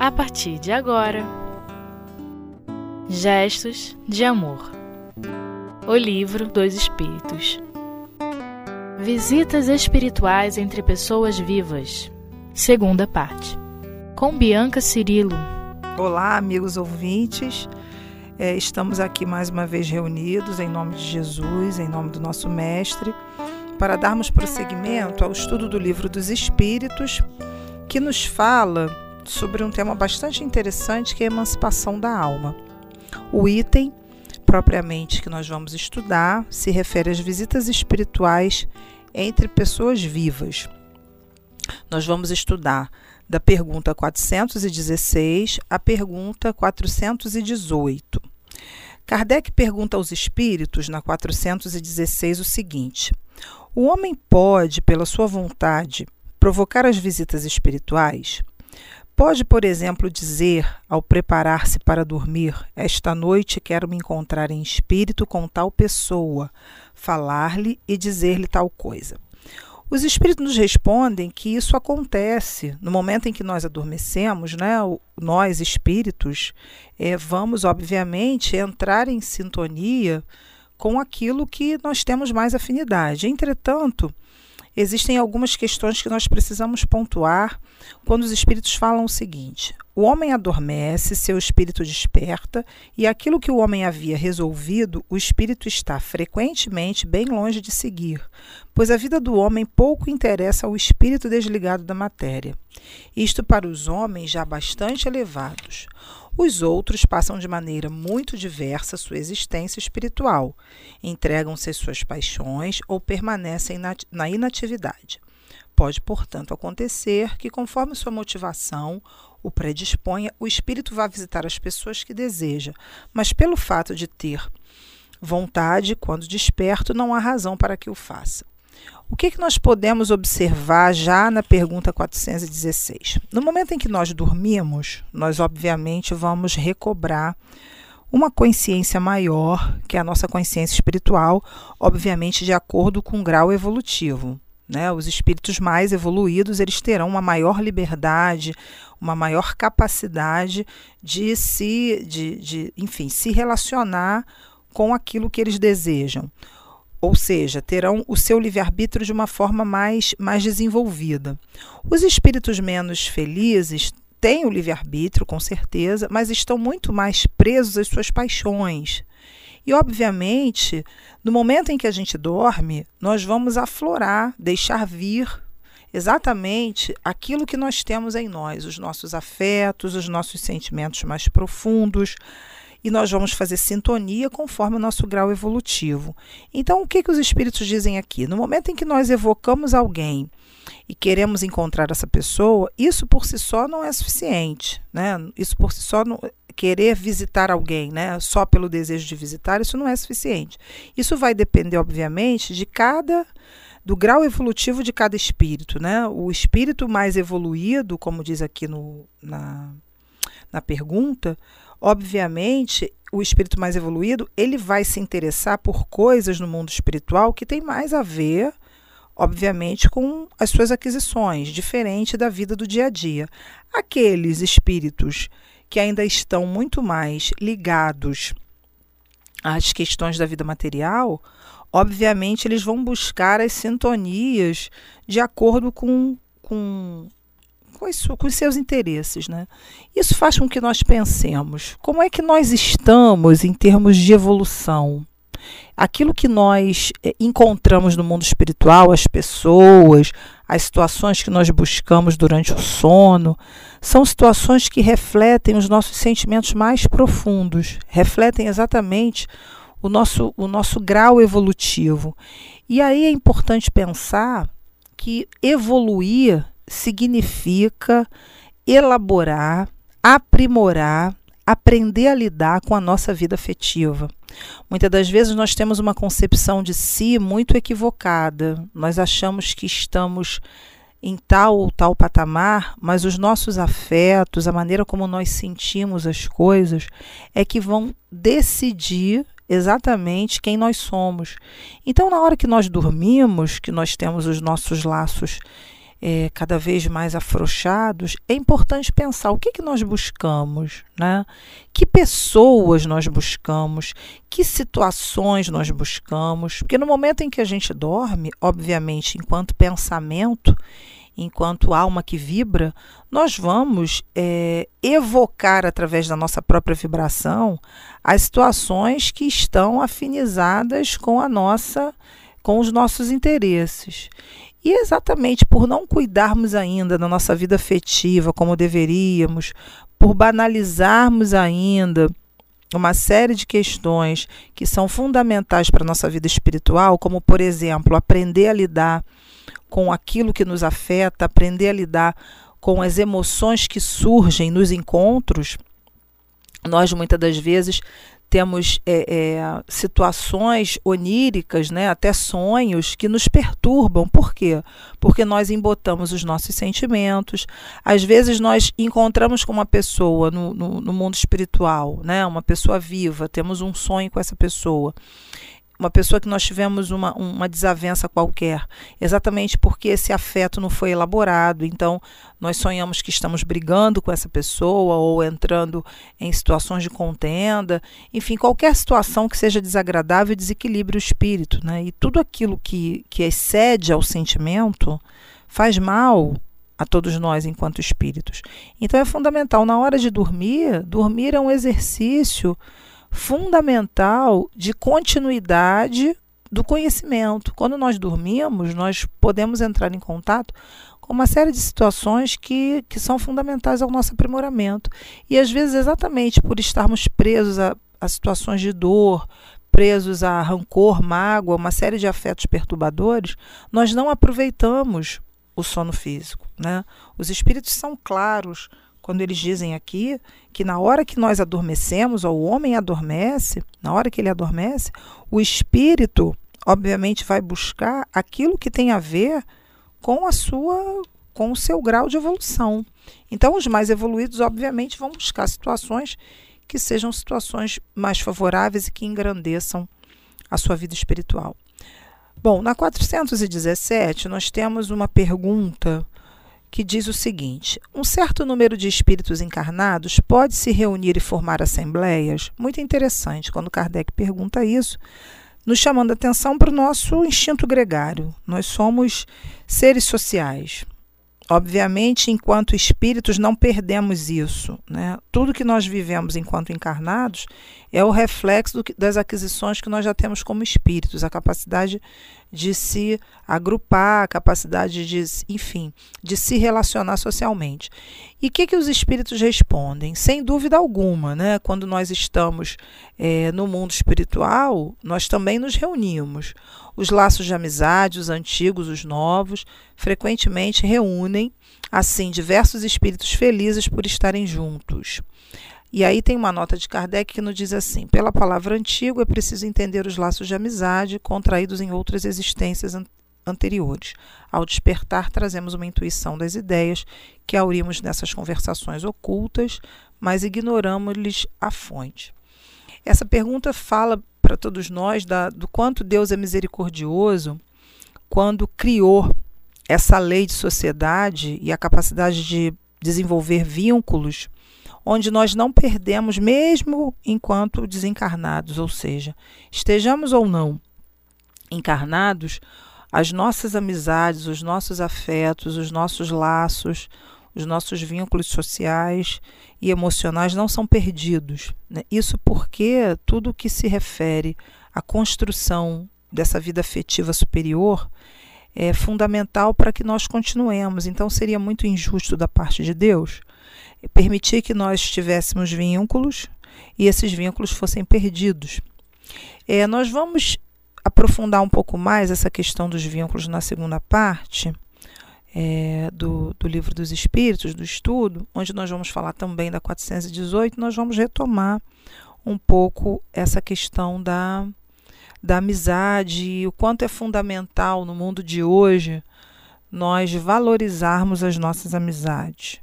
a partir de agora. Gestos de Amor O Livro dos Espíritos Visitas espirituais entre pessoas vivas. Segunda parte. Com Bianca Cirilo. Olá, amigos ouvintes. É, estamos aqui mais uma vez reunidos em nome de Jesus, em nome do nosso Mestre, para darmos prosseguimento ao estudo do Livro dos Espíritos, que nos fala sobre um tema bastante interessante que é a emancipação da alma. O item propriamente que nós vamos estudar se refere às visitas espirituais entre pessoas vivas. Nós vamos estudar da pergunta 416 à pergunta 418. Kardec pergunta aos espíritos na 416 o seguinte: O homem pode, pela sua vontade, provocar as visitas espirituais? Pode, por exemplo, dizer, ao preparar-se para dormir, esta noite quero me encontrar em espírito com tal pessoa, falar-lhe e dizer-lhe tal coisa. Os espíritos nos respondem que isso acontece no momento em que nós adormecemos, né? Nós espíritos é, vamos obviamente entrar em sintonia com aquilo que nós temos mais afinidade. Entretanto, existem algumas questões que nós precisamos pontuar quando os espíritos falam o seguinte: o homem adormece, seu espírito desperta, e aquilo que o homem havia resolvido, o espírito está frequentemente bem longe de seguir, pois a vida do homem pouco interessa ao espírito desligado da matéria. Isto para os homens já bastante elevados. Os outros passam de maneira muito diversa sua existência espiritual, entregam-se às suas paixões ou permanecem na inatividade. Pode, portanto, acontecer que, conforme sua motivação o predisponha, o espírito vá visitar as pessoas que deseja, mas pelo fato de ter vontade, quando desperto, não há razão para que o faça. O que, que nós podemos observar já na pergunta 416? No momento em que nós dormimos, nós obviamente vamos recobrar uma consciência maior, que é a nossa consciência espiritual, obviamente de acordo com o grau evolutivo. Né? Os espíritos mais evoluídos eles terão uma maior liberdade, uma maior capacidade de se, de, de, enfim, se relacionar com aquilo que eles desejam ou seja, terão o seu livre-arbítrio de uma forma mais, mais desenvolvida. Os espíritos menos felizes têm o livre-arbítrio, com certeza, mas estão muito mais presos às suas paixões. E, obviamente, no momento em que a gente dorme, nós vamos aflorar, deixar vir exatamente aquilo que nós temos em nós, os nossos afetos, os nossos sentimentos mais profundos, e nós vamos fazer sintonia conforme o nosso grau evolutivo. Então, o que, que os espíritos dizem aqui? No momento em que nós evocamos alguém e queremos encontrar essa pessoa, isso por si só não é suficiente, né? Isso por si só não, querer visitar alguém, né, só pelo desejo de visitar, isso não é suficiente. Isso vai depender, obviamente, de cada do grau evolutivo de cada espírito, né? O espírito mais evoluído, como diz aqui no, na, na pergunta, Obviamente, o espírito mais evoluído, ele vai se interessar por coisas no mundo espiritual que tem mais a ver, obviamente, com as suas aquisições, diferente da vida do dia a dia. Aqueles espíritos que ainda estão muito mais ligados às questões da vida material, obviamente eles vão buscar as sintonias de acordo com, com com com os seus interesses. Né? Isso faz com que nós pensemos como é que nós estamos em termos de evolução. Aquilo que nós eh, encontramos no mundo espiritual, as pessoas, as situações que nós buscamos durante o sono, são situações que refletem os nossos sentimentos mais profundos, refletem exatamente o nosso, o nosso grau evolutivo. E aí é importante pensar que evoluir significa elaborar, aprimorar, aprender a lidar com a nossa vida afetiva. Muitas das vezes nós temos uma concepção de si muito equivocada. Nós achamos que estamos em tal ou tal patamar, mas os nossos afetos, a maneira como nós sentimos as coisas, é que vão decidir exatamente quem nós somos. Então, na hora que nós dormimos, que nós temos os nossos laços é, cada vez mais afrouxados, é importante pensar o que, que nós buscamos, né? que pessoas nós buscamos, que situações nós buscamos. Porque no momento em que a gente dorme, obviamente, enquanto pensamento, enquanto alma que vibra, nós vamos é, evocar através da nossa própria vibração as situações que estão afinizadas com a nossa, com os nossos interesses. E exatamente por não cuidarmos ainda da nossa vida afetiva como deveríamos, por banalizarmos ainda uma série de questões que são fundamentais para a nossa vida espiritual, como, por exemplo, aprender a lidar com aquilo que nos afeta, aprender a lidar com as emoções que surgem nos encontros. Nós muitas das vezes temos é, é, situações oníricas, né, até sonhos que nos perturbam. Por quê? Porque nós embotamos os nossos sentimentos. Às vezes nós encontramos com uma pessoa no, no, no mundo espiritual, né, uma pessoa viva, temos um sonho com essa pessoa uma pessoa que nós tivemos uma, uma desavença qualquer, exatamente porque esse afeto não foi elaborado. Então, nós sonhamos que estamos brigando com essa pessoa ou entrando em situações de contenda, enfim, qualquer situação que seja desagradável desequilibre o espírito. Né? E tudo aquilo que, que excede ao sentimento faz mal a todos nós enquanto espíritos. Então, é fundamental, na hora de dormir, dormir é um exercício fundamental de continuidade do conhecimento. Quando nós dormimos, nós podemos entrar em contato com uma série de situações que, que são fundamentais ao nosso aprimoramento. E às vezes, exatamente por estarmos presos a, a situações de dor, presos a rancor, mágoa, uma série de afetos perturbadores, nós não aproveitamos o sono físico. Né? Os espíritos são claros quando eles dizem aqui que na hora que nós adormecemos, ou o homem adormece, na hora que ele adormece, o espírito, obviamente, vai buscar aquilo que tem a ver com a sua com o seu grau de evolução. Então, os mais evoluídos, obviamente, vão buscar situações que sejam situações mais favoráveis e que engrandeçam a sua vida espiritual. Bom, na 417, nós temos uma pergunta que diz o seguinte: um certo número de espíritos encarnados pode se reunir e formar assembleias? Muito interessante quando Kardec pergunta isso, nos chamando a atenção para o nosso instinto gregário. Nós somos seres sociais. Obviamente, enquanto espíritos, não perdemos isso. Né? Tudo que nós vivemos enquanto encarnados é o reflexo do, das aquisições que nós já temos como espíritos, a capacidade de se agrupar, a capacidade de, enfim, de se relacionar socialmente. E o que, que os espíritos respondem? Sem dúvida alguma, né? quando nós estamos é, no mundo espiritual, nós também nos reunimos. Os laços de amizade, os antigos, os novos, frequentemente reúnem, assim, diversos espíritos felizes por estarem juntos. E aí tem uma nota de Kardec que nos diz assim: pela palavra antigo é preciso entender os laços de amizade contraídos em outras existências an anteriores. Ao despertar, trazemos uma intuição das ideias que aurimos nessas conversações ocultas, mas ignoramos-lhes a fonte. Essa pergunta fala para todos nós da, do quanto Deus é misericordioso quando criou essa lei de sociedade e a capacidade de desenvolver vínculos onde nós não perdemos, mesmo enquanto desencarnados, ou seja, estejamos ou não encarnados, as nossas amizades, os nossos afetos, os nossos laços, os nossos vínculos sociais e emocionais não são perdidos. Né? Isso porque tudo que se refere à construção dessa vida afetiva superior é fundamental para que nós continuemos. Então seria muito injusto da parte de Deus permitir que nós tivéssemos vínculos e esses vínculos fossem perdidos. É, nós vamos aprofundar um pouco mais essa questão dos vínculos na segunda parte é, do, do livro dos Espíritos, do estudo, onde nós vamos falar também da 418, nós vamos retomar um pouco essa questão da, da amizade e o quanto é fundamental no mundo de hoje nós valorizarmos as nossas amizades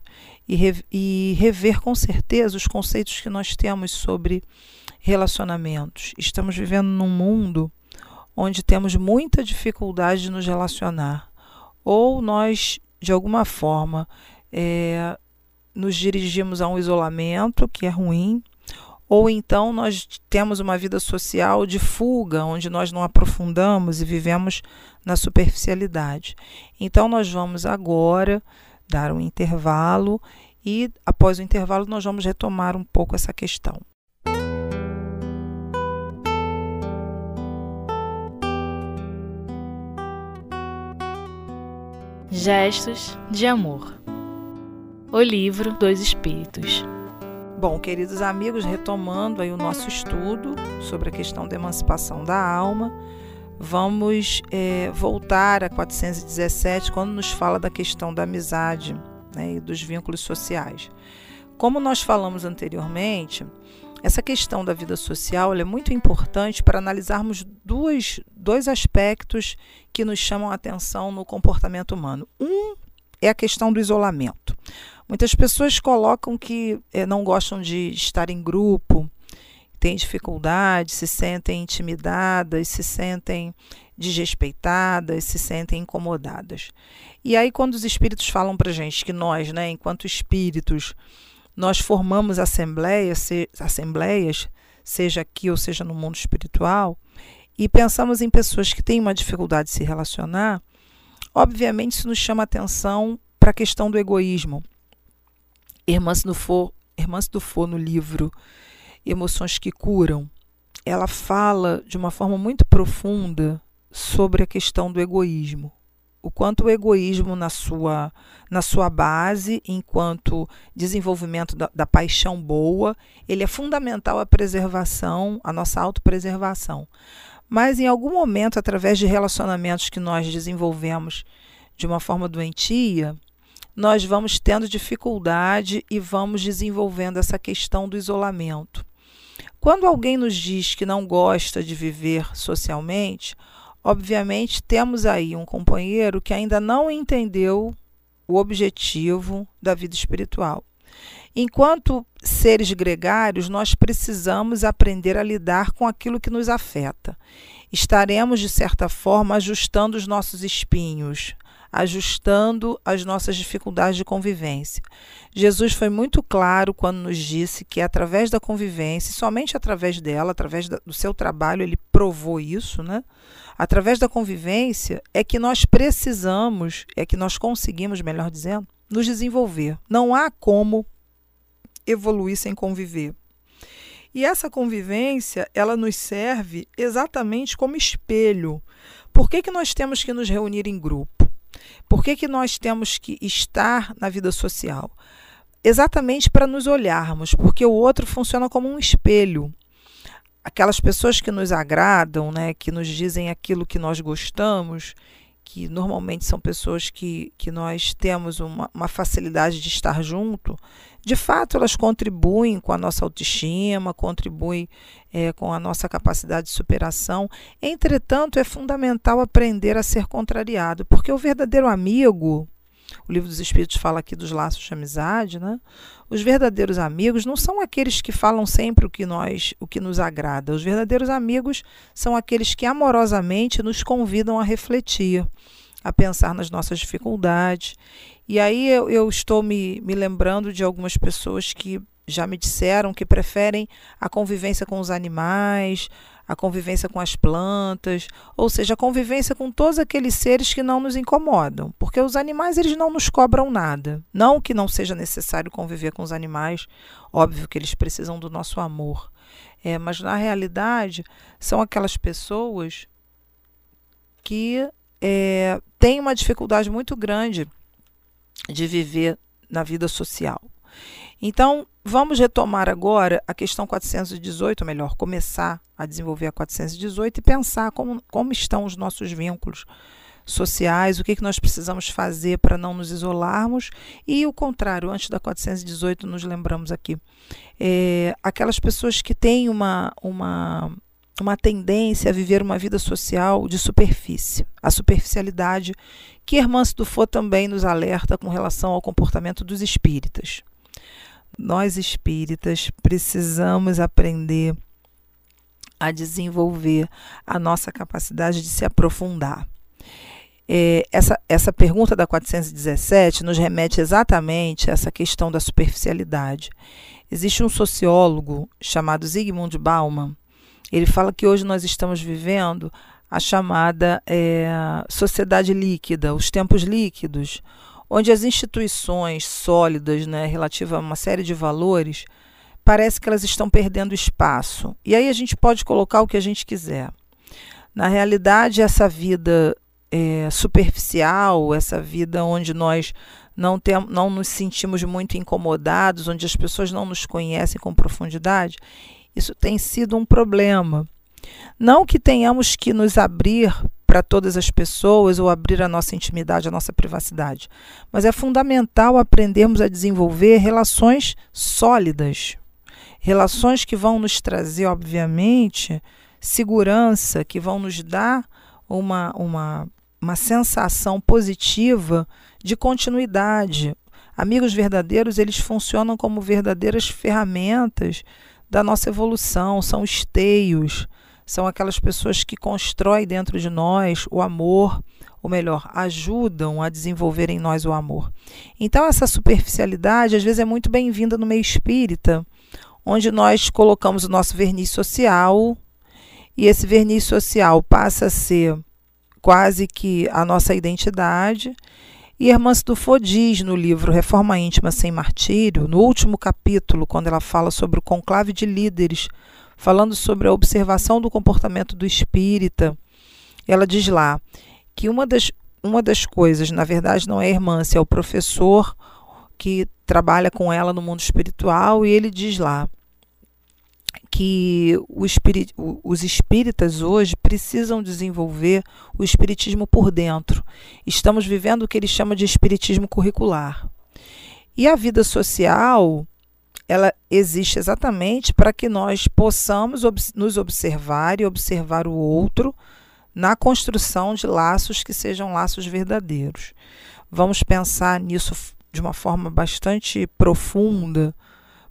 e, re, e rever com certeza os conceitos que nós temos sobre relacionamentos. Estamos vivendo num mundo onde temos muita dificuldade de nos relacionar. Ou nós de alguma forma, é, nos dirigimos a um isolamento que é ruim, ou então nós temos uma vida social de fuga, onde nós não aprofundamos e vivemos na superficialidade. Então, nós vamos agora dar um intervalo e, após o intervalo, nós vamos retomar um pouco essa questão. Gestos de Amor O Livro dos Espíritos Bom, queridos amigos, retomando aí o nosso estudo sobre a questão da emancipação da alma, vamos é, voltar a 417 quando nos fala da questão da amizade né, e dos vínculos sociais. Como nós falamos anteriormente, essa questão da vida social é muito importante para analisarmos dois, dois aspectos que nos chamam a atenção no comportamento humano. Um é a questão do isolamento. Muitas pessoas colocam que é, não gostam de estar em grupo, têm dificuldade, se sentem intimidadas, se sentem desrespeitadas, se sentem incomodadas. E aí, quando os espíritos falam para gente que nós, né, enquanto espíritos, nós formamos assembleias, se, assembleias, seja aqui ou seja no mundo espiritual, e pensamos em pessoas que têm uma dificuldade de se relacionar, obviamente isso nos chama atenção para a questão do egoísmo. Irmã Dufour, Irmã Dufour no livro Emoções que Curam, ela fala de uma forma muito profunda sobre a questão do egoísmo o quanto o egoísmo na sua, na sua base, enquanto desenvolvimento da, da paixão boa, ele é fundamental à preservação, à nossa autopreservação. Mas em algum momento, através de relacionamentos que nós desenvolvemos de uma forma doentia, nós vamos tendo dificuldade e vamos desenvolvendo essa questão do isolamento. Quando alguém nos diz que não gosta de viver socialmente, Obviamente, temos aí um companheiro que ainda não entendeu o objetivo da vida espiritual. Enquanto seres gregários, nós precisamos aprender a lidar com aquilo que nos afeta. Estaremos, de certa forma, ajustando os nossos espinhos, ajustando as nossas dificuldades de convivência. Jesus foi muito claro quando nos disse que através da convivência, somente através dela, através do seu trabalho, ele provou isso, né? Através da convivência é que nós precisamos, é que nós conseguimos, melhor dizendo, nos desenvolver. Não há como evoluir sem conviver. E essa convivência, ela nos serve exatamente como espelho. Por que, que nós temos que nos reunir em grupo? Por que, que nós temos que estar na vida social? Exatamente para nos olharmos, porque o outro funciona como um espelho aquelas pessoas que nos agradam, né, que nos dizem aquilo que nós gostamos, que normalmente são pessoas que, que nós temos uma, uma facilidade de estar junto, de fato elas contribuem com a nossa autoestima, contribuem é, com a nossa capacidade de superação. Entretanto, é fundamental aprender a ser contrariado, porque o verdadeiro amigo, o livro dos Espíritos fala aqui dos laços de amizade, né? Os verdadeiros amigos não são aqueles que falam sempre o que nós, o que nos agrada. Os verdadeiros amigos são aqueles que amorosamente nos convidam a refletir, a pensar nas nossas dificuldades. E aí eu, eu estou me, me lembrando de algumas pessoas que já me disseram que preferem a convivência com os animais, a convivência com as plantas, ou seja, a convivência com todos aqueles seres que não nos incomodam, porque os animais eles não nos cobram nada. Não que não seja necessário conviver com os animais, óbvio que eles precisam do nosso amor, é, mas na realidade são aquelas pessoas que é, têm uma dificuldade muito grande de viver na vida social. Então, vamos retomar agora a questão 418, ou melhor, começar a desenvolver a 418 e pensar como, como estão os nossos vínculos sociais, o que, que nós precisamos fazer para não nos isolarmos. E o contrário, antes da 418, nos lembramos aqui, é, aquelas pessoas que têm uma, uma, uma tendência a viver uma vida social de superfície, a superficialidade, que Hermance Dufour também nos alerta com relação ao comportamento dos espíritas nós espíritas precisamos aprender a desenvolver a nossa capacidade de se aprofundar. é, essa, essa pergunta da 417 nos remete exatamente a essa questão da superficialidade. Existe um sociólogo chamado Zygmunt Bauman. Ele fala que hoje nós estamos vivendo a chamada é, sociedade líquida, os tempos líquidos, onde as instituições sólidas, né, relativa a uma série de valores, parece que elas estão perdendo espaço. E aí a gente pode colocar o que a gente quiser. Na realidade, essa vida é, superficial, essa vida onde nós não, tem, não nos sentimos muito incomodados, onde as pessoas não nos conhecem com profundidade, isso tem sido um problema. Não que tenhamos que nos abrir para todas as pessoas ou abrir a nossa intimidade, a nossa privacidade, mas é fundamental aprendermos a desenvolver relações sólidas, relações que vão nos trazer, obviamente, segurança, que vão nos dar uma, uma uma sensação positiva de continuidade. Amigos verdadeiros, eles funcionam como verdadeiras ferramentas da nossa evolução, são esteios, são aquelas pessoas que constroem dentro de nós o amor, ou melhor, ajudam a desenvolver em nós o amor. Então, essa superficialidade às vezes é muito bem-vinda no meio espírita, onde nós colocamos o nosso verniz social e esse verniz social passa a ser quase que a nossa identidade. E Irmã Stufo diz no livro Reforma Íntima Sem Martírio, no último capítulo, quando ela fala sobre o conclave de líderes, falando sobre a observação do comportamento do espírita, ela diz lá que uma das, uma das coisas, na verdade, não é a irmã, é o professor que trabalha com ela no mundo espiritual, e ele diz lá que os espíritas hoje precisam desenvolver o espiritismo por dentro. Estamos vivendo o que ele chama de espiritismo curricular. E a vida social, ela existe exatamente para que nós possamos ob nos observar e observar o outro na construção de laços que sejam laços verdadeiros. Vamos pensar nisso de uma forma bastante profunda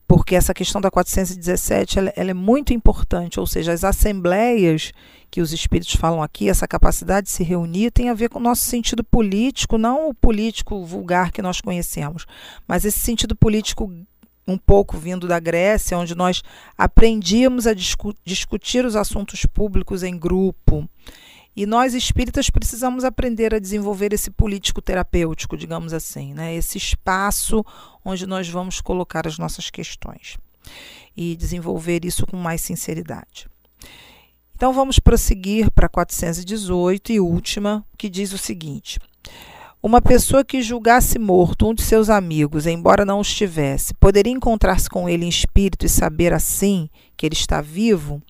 porque essa questão da 417 ela, ela, é muito importante, ou seja, as assembleias que os espíritos falam aqui, essa capacidade de se reunir, tem a ver com o nosso sentido político, não o político vulgar que nós conhecemos, mas esse sentido político um pouco vindo da Grécia, onde nós aprendíamos a discu discutir os assuntos públicos em grupo. E nós espíritas precisamos aprender a desenvolver esse político terapêutico, digamos assim, né? esse espaço onde nós vamos colocar as nossas questões e desenvolver isso com mais sinceridade. Então vamos prosseguir para 418 e última, que diz o seguinte: uma pessoa que julgasse morto um de seus amigos, embora não estivesse, poderia encontrar-se com ele em espírito e saber assim que ele está vivo?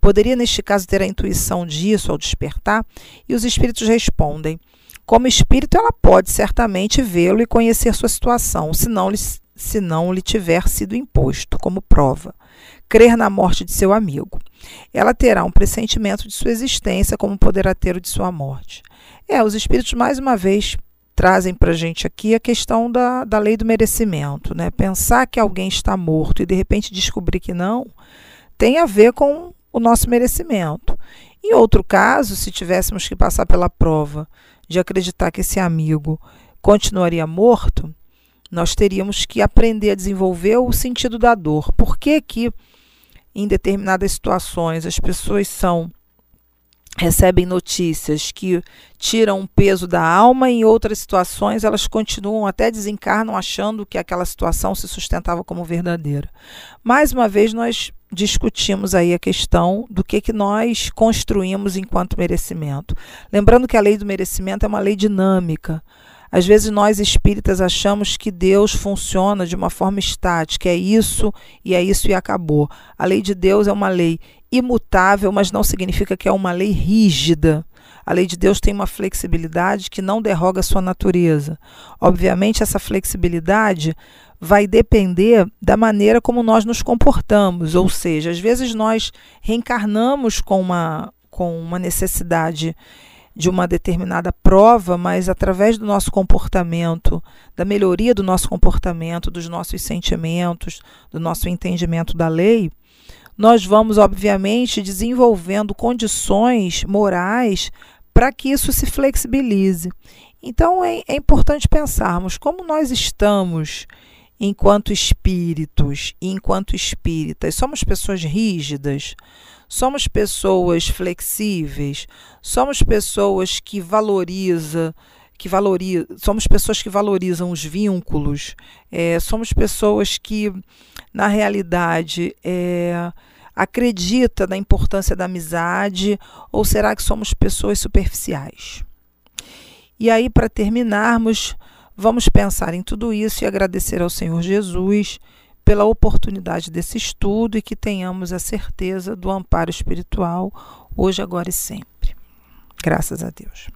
Poderia, neste caso, ter a intuição disso ao despertar? E os espíritos respondem: como espírito, ela pode certamente vê-lo e conhecer sua situação, se não, lhe, se não lhe tiver sido imposto como prova. Crer na morte de seu amigo. Ela terá um pressentimento de sua existência, como poderá ter o de sua morte. É, os espíritos, mais uma vez, trazem para a gente aqui a questão da, da lei do merecimento. Né? Pensar que alguém está morto e de repente descobrir que não, tem a ver com o nosso merecimento. Em outro caso, se tivéssemos que passar pela prova de acreditar que esse amigo continuaria morto, nós teríamos que aprender a desenvolver o sentido da dor. Por que, que em determinadas situações as pessoas são recebem notícias que tiram um peso da alma e em outras situações elas continuam até desencarnam achando que aquela situação se sustentava como verdadeira. Mais uma vez nós discutimos aí a questão do que que nós construímos enquanto merecimento. Lembrando que a lei do merecimento é uma lei dinâmica. Às vezes nós espíritas achamos que Deus funciona de uma forma estática, é isso e é isso e acabou. A lei de Deus é uma lei imutável, mas não significa que é uma lei rígida. A lei de Deus tem uma flexibilidade que não derroga a sua natureza. Obviamente, essa flexibilidade vai depender da maneira como nós nos comportamos, ou seja, às vezes nós reencarnamos com uma, com uma necessidade de uma determinada prova, mas através do nosso comportamento, da melhoria do nosso comportamento, dos nossos sentimentos, do nosso entendimento da lei, nós vamos, obviamente, desenvolvendo condições morais para que isso se flexibilize. Então é, é importante pensarmos como nós estamos enquanto espíritos e enquanto espíritas. Somos pessoas rígidas, somos pessoas flexíveis, somos pessoas que valorizam que valoriza, somos pessoas que valorizam os vínculos, é, somos pessoas que, na realidade, é, acredita na importância da amizade, ou será que somos pessoas superficiais? E aí, para terminarmos, vamos pensar em tudo isso e agradecer ao Senhor Jesus pela oportunidade desse estudo e que tenhamos a certeza do amparo espiritual hoje, agora e sempre. Graças a Deus.